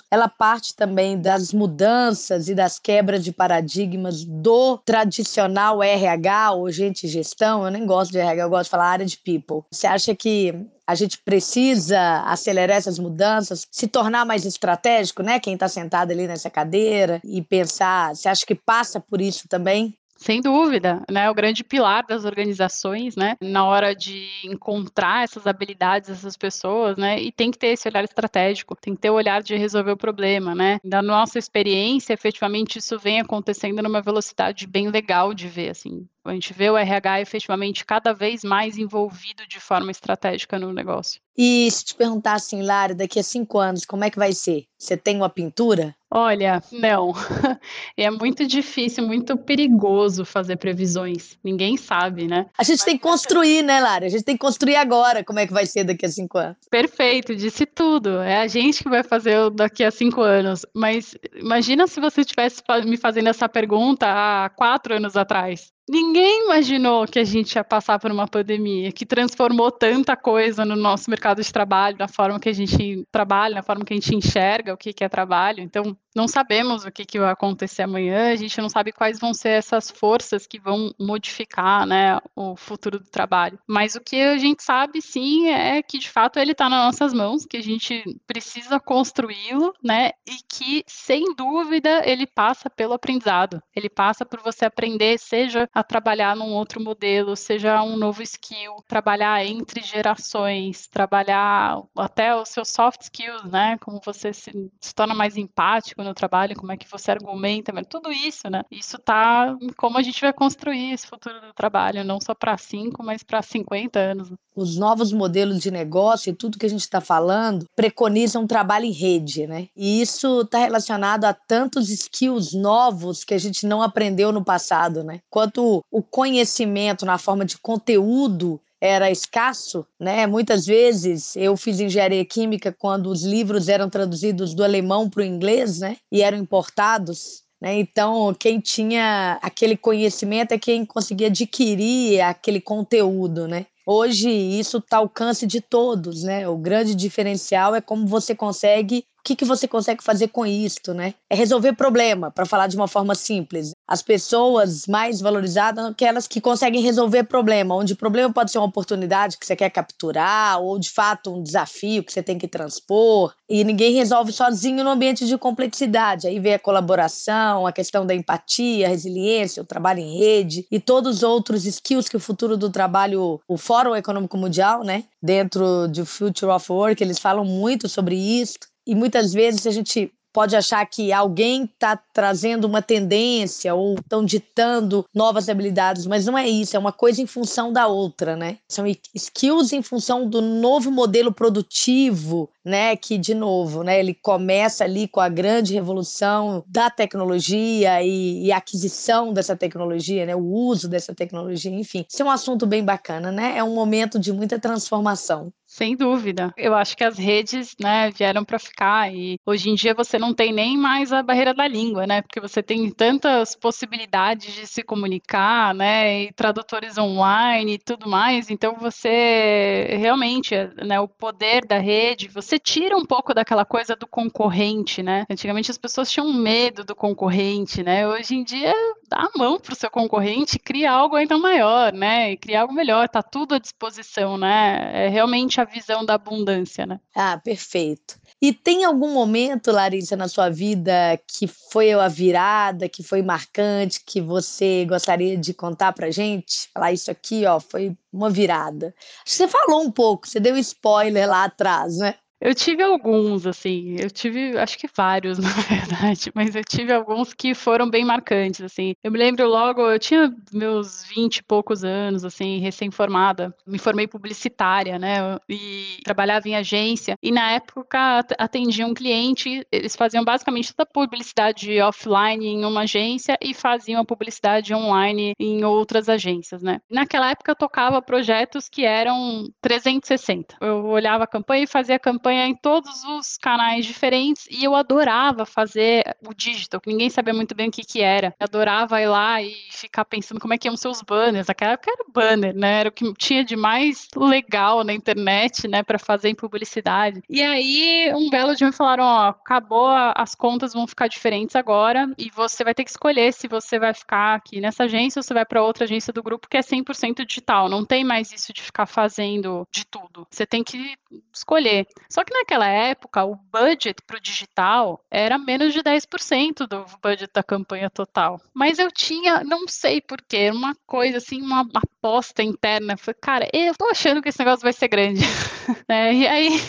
ela parte também das mudanças e das quebras de paradigmas do tradicional RH ou gente gestão. Eu nem gosto de RH, eu gosto de falar área de people. Você acha que a gente precisa acelerar essas mudanças, se tornar mais estratégico, né? Quem está sentado ali nessa cadeira e pensar, você acha que passa por isso também? Sem dúvida, né? O grande pilar das organizações, né? Na hora de encontrar essas habilidades dessas pessoas, né? E tem que ter esse olhar estratégico, tem que ter o olhar de resolver o problema, né? Da nossa experiência, efetivamente, isso vem acontecendo numa velocidade bem legal de ver, assim. A gente vê o RH efetivamente cada vez mais envolvido de forma estratégica no negócio. E se te perguntar assim, Lara, daqui a cinco anos, como é que vai ser? Você tem uma pintura? Olha, não. É muito difícil, muito perigoso fazer previsões. Ninguém sabe, né? A gente tem que construir, né, Lara? A gente tem que construir agora como é que vai ser daqui a cinco anos. Perfeito, disse tudo. É a gente que vai fazer daqui a cinco anos. Mas imagina se você estivesse me fazendo essa pergunta há quatro anos atrás. Ninguém imaginou que a gente ia passar por uma pandemia que transformou tanta coisa no nosso mercado de trabalho, na forma que a gente trabalha, na forma que a gente enxerga o que é trabalho. Então, não sabemos o que, que, vai acontecer amanhã, a gente não sabe quais vão ser essas forças que vão modificar né, o futuro do trabalho. Mas o que a gente sabe sim é que de fato ele está nas nossas mãos, que a gente precisa construí-lo, né? E que, sem dúvida, ele passa pelo aprendizado. Ele passa por você aprender, seja a a trabalhar num outro modelo, seja um novo skill, trabalhar entre gerações, trabalhar até os seus soft skills, né? Como você se, se torna mais empático no trabalho, como é que você argumenta, tudo isso, né? Isso tá como a gente vai construir esse futuro do trabalho, não só para 5, mas para 50 anos. Os novos modelos de negócio e tudo que a gente está falando preconizam um trabalho em rede, né? E isso está relacionado a tantos skills novos que a gente não aprendeu no passado, né? Quanto o conhecimento na forma de conteúdo era escasso, né? Muitas vezes eu fiz engenharia química quando os livros eram traduzidos do alemão para o inglês, né? E eram importados. Né? Então, quem tinha aquele conhecimento é quem conseguia adquirir aquele conteúdo, né? Hoje isso está ao alcance de todos, né? O grande diferencial é como você consegue o que, que você consegue fazer com isso, né? É resolver problema, para falar de uma forma simples. As pessoas mais valorizadas são aquelas que conseguem resolver problema, onde o problema pode ser uma oportunidade que você quer capturar, ou de fato um desafio que você tem que transpor, e ninguém resolve sozinho no ambiente de complexidade. Aí vem a colaboração, a questão da empatia, a resiliência, o trabalho em rede e todos os outros skills que o futuro do trabalho, o Fórum Econômico Mundial, né, dentro do Future of Work, eles falam muito sobre isso e muitas vezes a gente pode achar que alguém está trazendo uma tendência ou estão ditando novas habilidades, mas não é isso, é uma coisa em função da outra, né? São skills em função do novo modelo produtivo, né? Que, de novo, né, ele começa ali com a grande revolução da tecnologia e, e aquisição dessa tecnologia, né? O uso dessa tecnologia, enfim. Isso é um assunto bem bacana, né? É um momento de muita transformação. Sem dúvida. Eu acho que as redes, né, vieram para ficar e hoje em dia você não tem nem mais a barreira da língua, né? Porque você tem tantas possibilidades de se comunicar, né, e tradutores online e tudo mais. Então você realmente, né, o poder da rede, você tira um pouco daquela coisa do concorrente, né? Antigamente as pessoas tinham medo do concorrente, né? Hoje em dia dá a mão para o seu concorrente, cria algo ainda maior, né? E cria algo melhor, tá tudo à disposição, né? É realmente a visão da abundância, né? Ah, perfeito. E tem algum momento, Larissa, na sua vida que foi a virada, que foi marcante, que você gostaria de contar pra gente? Falar isso aqui, ó, foi uma virada. Você falou um pouco, você deu spoiler lá atrás, né? Eu tive alguns, assim, eu tive, acho que vários, na verdade, mas eu tive alguns que foram bem marcantes, assim. Eu me lembro logo, eu tinha meus 20 e poucos anos, assim, recém-formada, me formei publicitária, né, e trabalhava em agência, e na época atendia um cliente, eles faziam basicamente toda a publicidade offline em uma agência e faziam a publicidade online em outras agências, né. Naquela época eu tocava projetos que eram 360. Eu olhava a campanha e fazia a campanha campanha em todos os canais diferentes e eu adorava fazer o digital, ninguém sabia muito bem o que que era. Eu adorava ir lá e ficar pensando como é que iam ser os banners. Naquela época era banner, né? Era o que tinha de mais legal na internet, né, para fazer em publicidade. E aí, um belo dia me falaram, ó, acabou, as contas vão ficar diferentes agora e você vai ter que escolher se você vai ficar aqui nessa agência ou você vai para outra agência do grupo que é 100% digital. Não tem mais isso de ficar fazendo de tudo. Você tem que escolher. Só só que naquela época, o budget para o digital era menos de 10% do budget da campanha total. Mas eu tinha, não sei porquê, uma coisa assim, uma aposta interna. Falei, cara, eu tô achando que esse negócio vai ser grande. é, e aí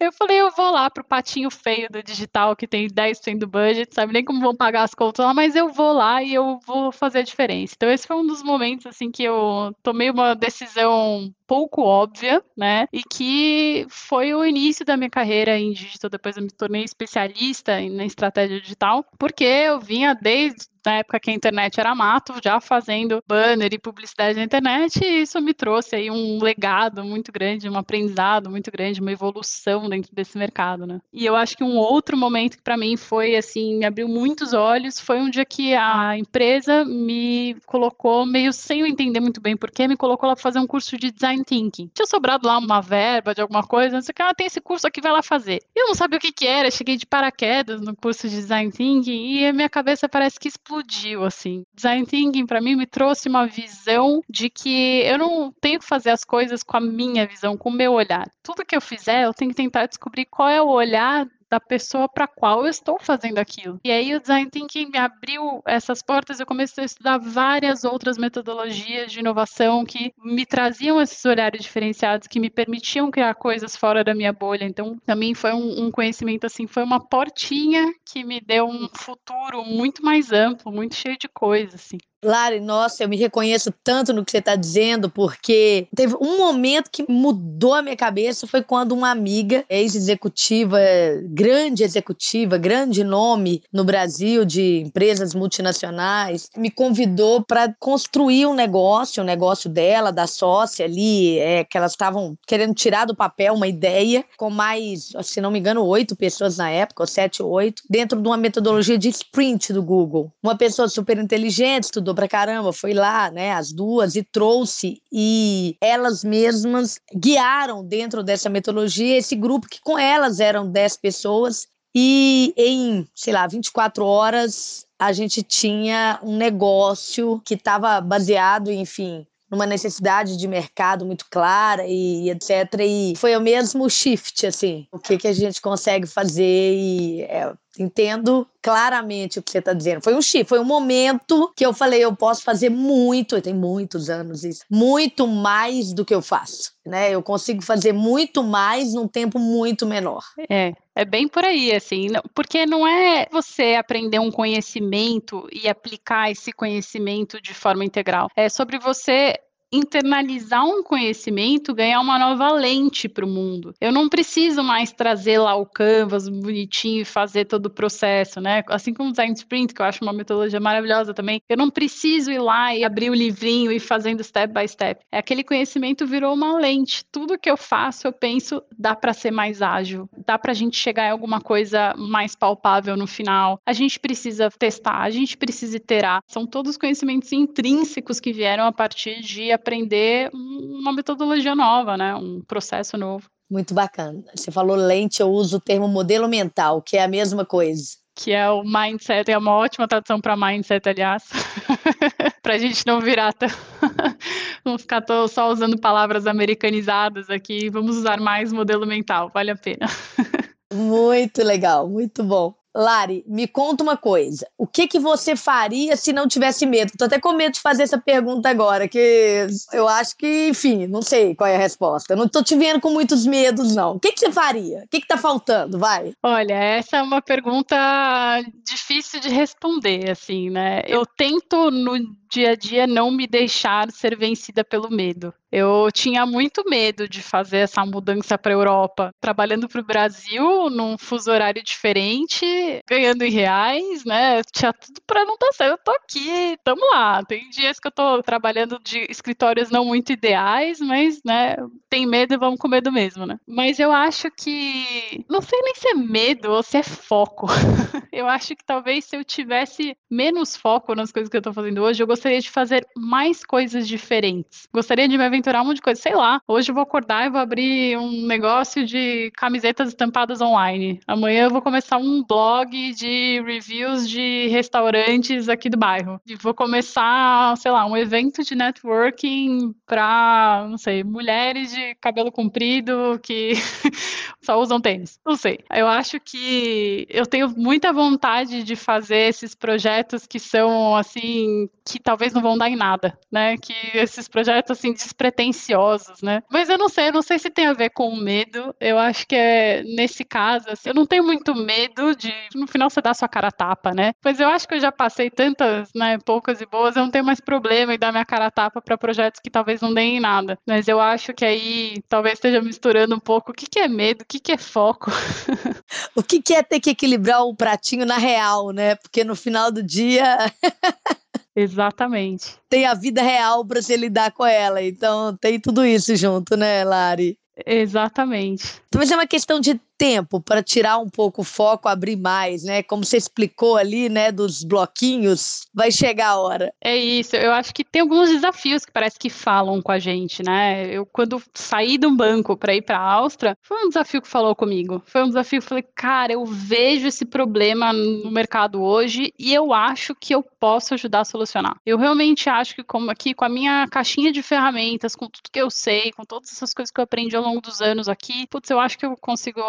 eu falei, eu vou lá pro patinho feio do digital, que tem 10% do budget, sabe nem como vão pagar as contas lá, mas eu vou lá e eu vou fazer a diferença. Então esse foi um dos momentos assim que eu tomei uma decisão pouco óbvia, né? E que foi o início da minha carreira em digital. Depois eu me tornei especialista na estratégia digital, porque eu vinha desde na época que a internet era mato, já fazendo banner e publicidade na internet, e isso me trouxe aí um legado muito grande, um aprendizado muito grande, uma evolução dentro desse mercado, né? E eu acho que um outro momento que para mim foi assim, me abriu muitos olhos, foi um dia que a empresa me colocou meio sem eu entender muito bem porquê, me colocou lá para fazer um curso de design thinking. Tinha sobrado lá uma verba de alguma coisa, não sei o que, ela ah, tem esse curso aqui, vai lá fazer. Eu não sabia o que que era, cheguei de paraquedas no curso de design thinking e a minha cabeça parece que explodiu explodiu, assim. Design thinking, para mim, me trouxe uma visão de que eu não tenho que fazer as coisas com a minha visão, com o meu olhar. Tudo que eu fizer, eu tenho que tentar descobrir qual é o olhar da pessoa para qual eu estou fazendo aquilo. E aí o design thinking me abriu essas portas, eu comecei a estudar várias outras metodologias de inovação que me traziam esses olhares diferenciados, que me permitiam criar coisas fora da minha bolha. Então, também foi um, um conhecimento assim, foi uma portinha que me deu um futuro muito mais amplo, muito cheio de coisas assim. Lari, nossa, eu me reconheço tanto no que você está dizendo, porque teve um momento que mudou a minha cabeça, foi quando uma amiga, ex-executiva, grande executiva, grande nome no Brasil de empresas multinacionais, me convidou para construir um negócio, o um negócio dela, da sócia ali, é, que elas estavam querendo tirar do papel uma ideia, com mais, se não me engano, oito pessoas na época, ou sete, oito, dentro de uma metodologia de sprint do Google. Uma pessoa super inteligente, estudou pra caramba, foi lá, né, as duas, e trouxe, e elas mesmas guiaram dentro dessa metodologia esse grupo que com elas eram 10 pessoas, e em, sei lá, 24 horas a gente tinha um negócio que estava baseado, enfim, numa necessidade de mercado muito clara e, etc. E foi o mesmo shift, assim, o que, que a gente consegue fazer e é, entendo claramente o que você está dizendo. Foi um shift, foi um momento que eu falei, eu posso fazer muito, tem muitos anos isso, muito mais do que eu faço, né? Eu consigo fazer muito mais num tempo muito menor. É, é bem por aí, assim, porque não é você aprender um conhecimento e aplicar esse conhecimento de forma integral. É sobre você internalizar um conhecimento, ganhar uma nova lente para o mundo. Eu não preciso mais trazer lá o canvas bonitinho e fazer todo o processo, né? Assim como o design sprint, que eu acho uma metodologia maravilhosa também. Eu não preciso ir lá e abrir o livrinho e fazendo step by step. É aquele conhecimento virou uma lente. Tudo que eu faço, eu penso, dá para ser mais ágil, dá para a gente chegar em alguma coisa mais palpável no final. A gente precisa testar, a gente precisa iterar. São todos conhecimentos intrínsecos que vieram a partir de aprender uma metodologia nova, né? Um processo novo. Muito bacana. Você falou lente, eu uso o termo modelo mental, que é a mesma coisa. Que é o mindset, é uma ótima tradução para mindset, aliás. para a gente não virar tão... não ficar só usando palavras americanizadas aqui, vamos usar mais modelo mental, vale a pena. muito legal, muito bom. Lari, me conta uma coisa. O que que você faria se não tivesse medo? Tô até com medo de fazer essa pergunta agora, que eu acho que, enfim, não sei qual é a resposta. Não tô te vendo com muitos medos, não. O que que você faria? O que que tá faltando? Vai. Olha, essa é uma pergunta difícil de responder, assim, né? Eu tento no dia a dia não me deixar ser vencida pelo medo. Eu tinha muito medo de fazer essa mudança para a Europa, trabalhando para o Brasil num fuso horário diferente, ganhando em reais, né? Tinha tudo para não tá certo. Eu tô aqui, tamo lá. Tem dias que eu tô trabalhando de escritórios não muito ideais, mas, né, tem medo e vamos com medo mesmo, né? Mas eu acho que não sei nem se é medo ou se é foco. eu acho que talvez se eu tivesse menos foco nas coisas que eu tô fazendo hoje, eu gostaria de fazer mais coisas diferentes. Gostaria de me aventurar um monte de coisa. Sei lá, hoje eu vou acordar e vou abrir um negócio de camisetas estampadas online. Amanhã eu vou começar um blog de reviews de restaurantes aqui do bairro. E vou começar, sei lá, um evento de networking para, não sei, mulheres de cabelo comprido que só usam tênis. Não sei. Eu acho que eu tenho muita vontade de fazer esses projetos que são assim, que talvez não vão dar em nada, né? Que esses projetos assim despretensiosos, né? Mas eu não sei, eu não sei se tem a ver com medo. Eu acho que é nesse caso, assim, eu não tenho muito medo de no final você dar sua cara a tapa, né? Mas eu acho que eu já passei tantas, né, poucas e boas, eu não tenho mais problema em dar minha cara a tapa para projetos que talvez não deem em nada. Mas eu acho que aí talvez esteja misturando um pouco o que, que é medo, o que, que é foco. o que, que é ter que equilibrar o pratinho na real, né? Porque no final do dia Exatamente. Tem a vida real para você lidar com ela. Então tem tudo isso junto, né, Lari? Exatamente. Talvez é uma questão de tempo para tirar um pouco o foco, abrir mais, né? Como você explicou ali, né, dos bloquinhos, vai chegar a hora. É isso. Eu acho que tem alguns desafios que parece que falam com a gente, né? Eu quando saí de um banco para ir para a Áustria, foi um desafio que falou comigo. Foi um desafio que falei, cara, eu vejo esse problema no mercado hoje e eu acho que eu posso ajudar a solucionar. Eu realmente acho que como aqui com a minha caixinha de ferramentas, com tudo que eu sei, com todas essas coisas que eu aprendi ao longo dos anos aqui, putz, eu acho que eu consigo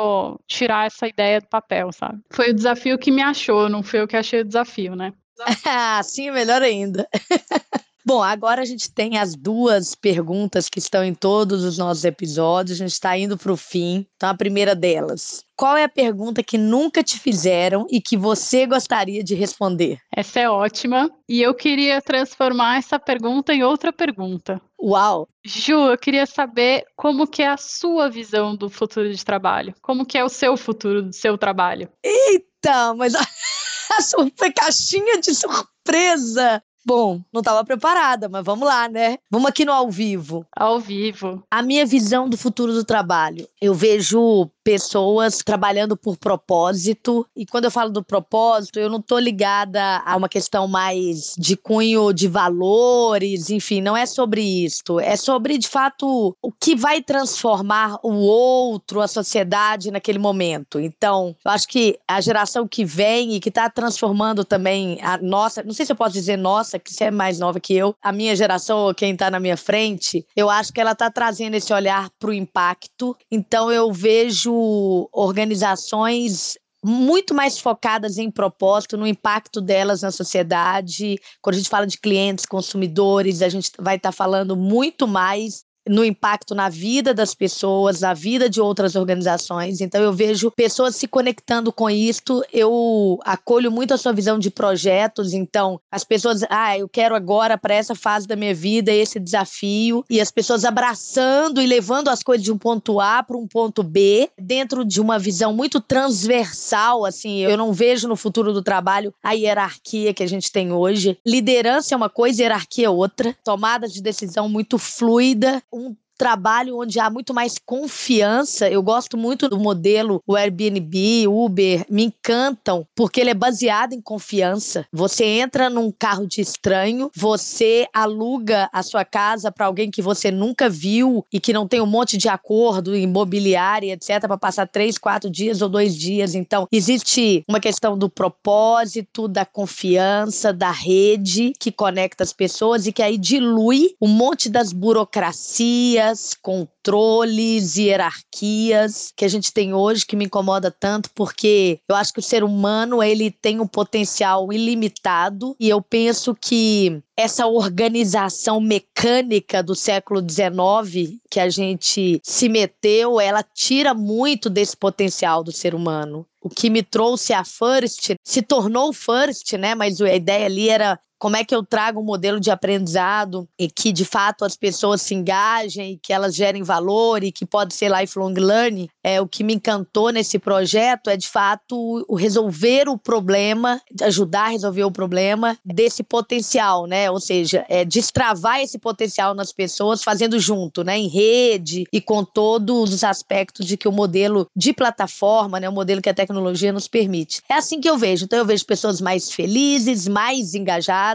tirar essa ideia do papel, sabe? Foi o desafio que me achou, não foi eu que achei o desafio, né? Ah, sim, melhor ainda. Bom, agora a gente tem as duas perguntas que estão em todos os nossos episódios. A gente está indo para o fim. Então, a primeira delas: qual é a pergunta que nunca te fizeram e que você gostaria de responder? Essa é ótima. E eu queria transformar essa pergunta em outra pergunta. Uau! Ju, eu queria saber como que é a sua visão do futuro de trabalho. Como que é o seu futuro do seu trabalho? Eita, mas a, a caixinha de surpresa! Bom, não estava preparada, mas vamos lá, né? Vamos aqui no ao vivo. Ao vivo. A minha visão do futuro do trabalho. Eu vejo pessoas trabalhando por propósito. E quando eu falo do propósito, eu não estou ligada a uma questão mais de cunho de valores, enfim, não é sobre isso. É sobre, de fato, o que vai transformar o outro, a sociedade naquele momento. Então, eu acho que a geração que vem e que está transformando também a nossa, não sei se eu posso dizer nossa, que você é mais nova que eu, a minha geração, quem está na minha frente, eu acho que ela está trazendo esse olhar para o impacto. Então, eu vejo organizações muito mais focadas em propósito, no impacto delas na sociedade. Quando a gente fala de clientes, consumidores, a gente vai estar tá falando muito mais no impacto na vida das pessoas, na vida de outras organizações. Então eu vejo pessoas se conectando com isto. Eu acolho muito a sua visão de projetos. Então as pessoas, ah, eu quero agora para essa fase da minha vida esse desafio e as pessoas abraçando e levando as coisas de um ponto A para um ponto B dentro de uma visão muito transversal. Assim, eu não vejo no futuro do trabalho a hierarquia que a gente tem hoje. Liderança é uma coisa, hierarquia é outra. Tomada de decisão muito fluida um trabalho onde há muito mais confiança. Eu gosto muito do modelo o Airbnb, Uber, me encantam porque ele é baseado em confiança. Você entra num carro de estranho, você aluga a sua casa para alguém que você nunca viu e que não tem um monte de acordo imobiliário, etc, para passar três, quatro dias ou dois dias. Então existe uma questão do propósito, da confiança, da rede que conecta as pessoas e que aí dilui um monte das burocracias controles, hierarquias que a gente tem hoje que me incomoda tanto porque eu acho que o ser humano ele tem um potencial ilimitado e eu penso que essa organização mecânica do século XIX que a gente se meteu, ela tira muito desse potencial do ser humano. O que me trouxe a First se tornou First, né? Mas a ideia ali era como é que eu trago um modelo de aprendizado e que de fato as pessoas se engajem e que elas gerem valor e que pode ser lifelong learning. É o que me encantou nesse projeto é de fato o resolver o problema, ajudar a resolver o problema desse potencial, né? Ou seja, é destravar esse potencial nas pessoas fazendo junto, né, em rede e com todos os aspectos de que o modelo de plataforma, né, o modelo que a tecnologia nos permite. É assim que eu vejo. Então eu vejo pessoas mais felizes, mais engajadas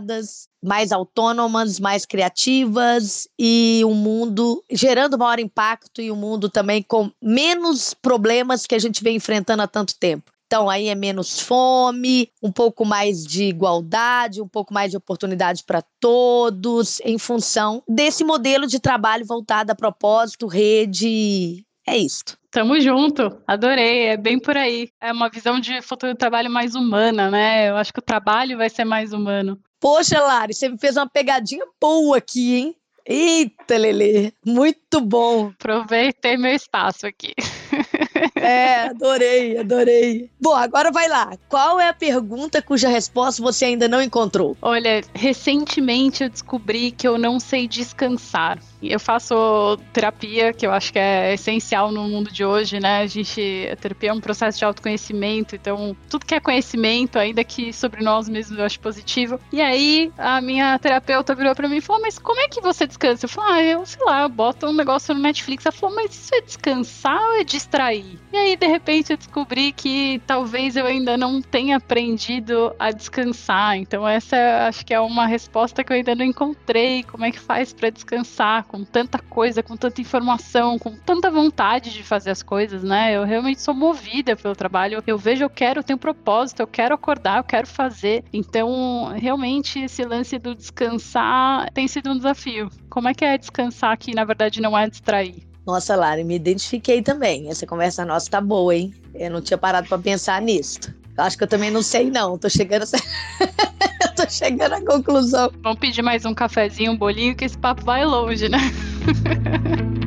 mais autônomas, mais criativas e um mundo gerando maior impacto e um mundo também com menos problemas que a gente vem enfrentando há tanto tempo. Então, aí é menos fome, um pouco mais de igualdade, um pouco mais de oportunidade para todos, em função desse modelo de trabalho voltado a propósito, rede. É isto. Tamo junto, adorei, é bem por aí. É uma visão de futuro do trabalho mais humana, né? Eu acho que o trabalho vai ser mais humano. Poxa, Lari, você me fez uma pegadinha boa aqui, hein? Eita, Lele, muito bom. Aproveitei meu espaço aqui. É, adorei, adorei. Bom, agora vai lá. Qual é a pergunta cuja resposta você ainda não encontrou? Olha, recentemente eu descobri que eu não sei descansar. Eu faço terapia, que eu acho que é essencial no mundo de hoje, né? A gente, a terapia é um processo de autoconhecimento, então tudo que é conhecimento, ainda que sobre nós mesmos, eu acho positivo. E aí a minha terapeuta virou para mim e falou: "Mas como é que você descansa?" Eu falei: "Ah, eu sei lá, eu boto um negócio no Netflix". Ela falou: "Mas isso é descansar ou é distrair?" E aí de repente eu descobri que talvez eu ainda não tenha aprendido a descansar. Então essa acho que é uma resposta que eu ainda não encontrei. Como é que faz para descansar? com tanta coisa, com tanta informação, com tanta vontade de fazer as coisas, né? Eu realmente sou movida pelo trabalho. Eu vejo, eu quero, eu tenho propósito, eu quero acordar, eu quero fazer. Então, realmente, esse lance do descansar tem sido um desafio. Como é que é descansar que, na verdade, não é distrair? Nossa, Lara, me identifiquei também. Essa conversa nossa tá boa, hein? Eu não tinha parado para pensar nisso. Acho que eu também não sei, não. Tô chegando a... tô chegando à conclusão. Vamos pedir mais um cafezinho, um bolinho, que esse papo vai longe, né?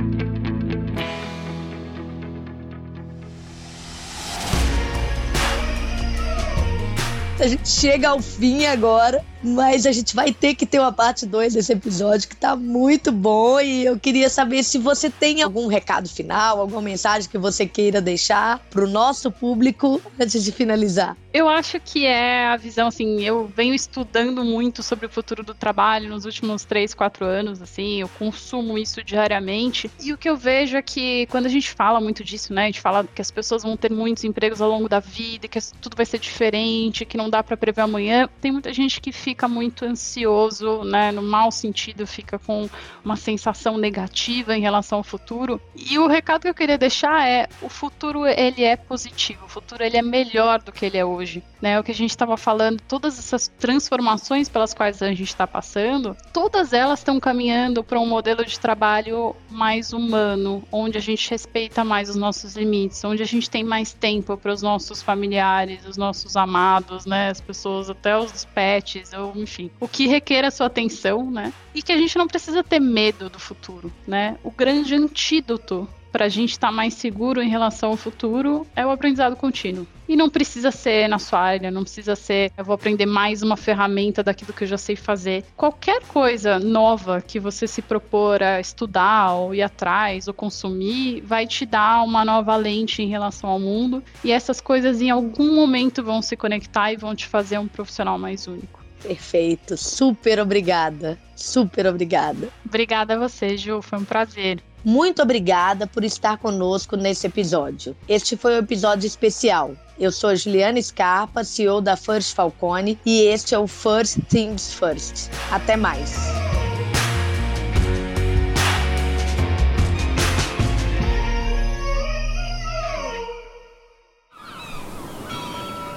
A gente chega ao fim agora. Mas a gente vai ter que ter uma parte 2 desse episódio que tá muito bom e eu queria saber se você tem algum recado final, alguma mensagem que você queira deixar pro nosso público antes de finalizar. Eu acho que é a visão, assim, eu venho estudando muito sobre o futuro do trabalho nos últimos 3, 4 anos, assim, eu consumo isso diariamente e o que eu vejo é que quando a gente fala muito disso, né, a gente fala que as pessoas vão ter muitos empregos ao longo da vida, que tudo vai ser diferente, que não dá para prever amanhã, tem muita gente que fica fica muito ansioso, né, no mau sentido, fica com uma sensação negativa em relação ao futuro. E o recado que eu queria deixar é: o futuro ele é positivo, o futuro ele é melhor do que ele é hoje, né? O que a gente estava falando, todas essas transformações pelas quais a gente está passando, todas elas estão caminhando para um modelo de trabalho mais humano, onde a gente respeita mais os nossos limites, onde a gente tem mais tempo para os nossos familiares, os nossos amados, né, as pessoas, até os pets, enfim, o que requer a sua atenção, né? E que a gente não precisa ter medo do futuro, né? O grande antídoto para a gente estar tá mais seguro em relação ao futuro é o aprendizado contínuo. E não precisa ser na sua área, não precisa ser eu vou aprender mais uma ferramenta daquilo que eu já sei fazer. Qualquer coisa nova que você se propor a estudar ou ir atrás ou consumir vai te dar uma nova lente em relação ao mundo e essas coisas em algum momento vão se conectar e vão te fazer um profissional mais único. Perfeito. Super obrigada. Super obrigada. Obrigada a você, Ju. Foi um prazer. Muito obrigada por estar conosco nesse episódio. Este foi um episódio especial. Eu sou Juliana Scarpa, CEO da First Falcone, e este é o First Things First. Até mais.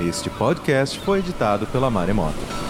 Este podcast foi editado pela Maremoto.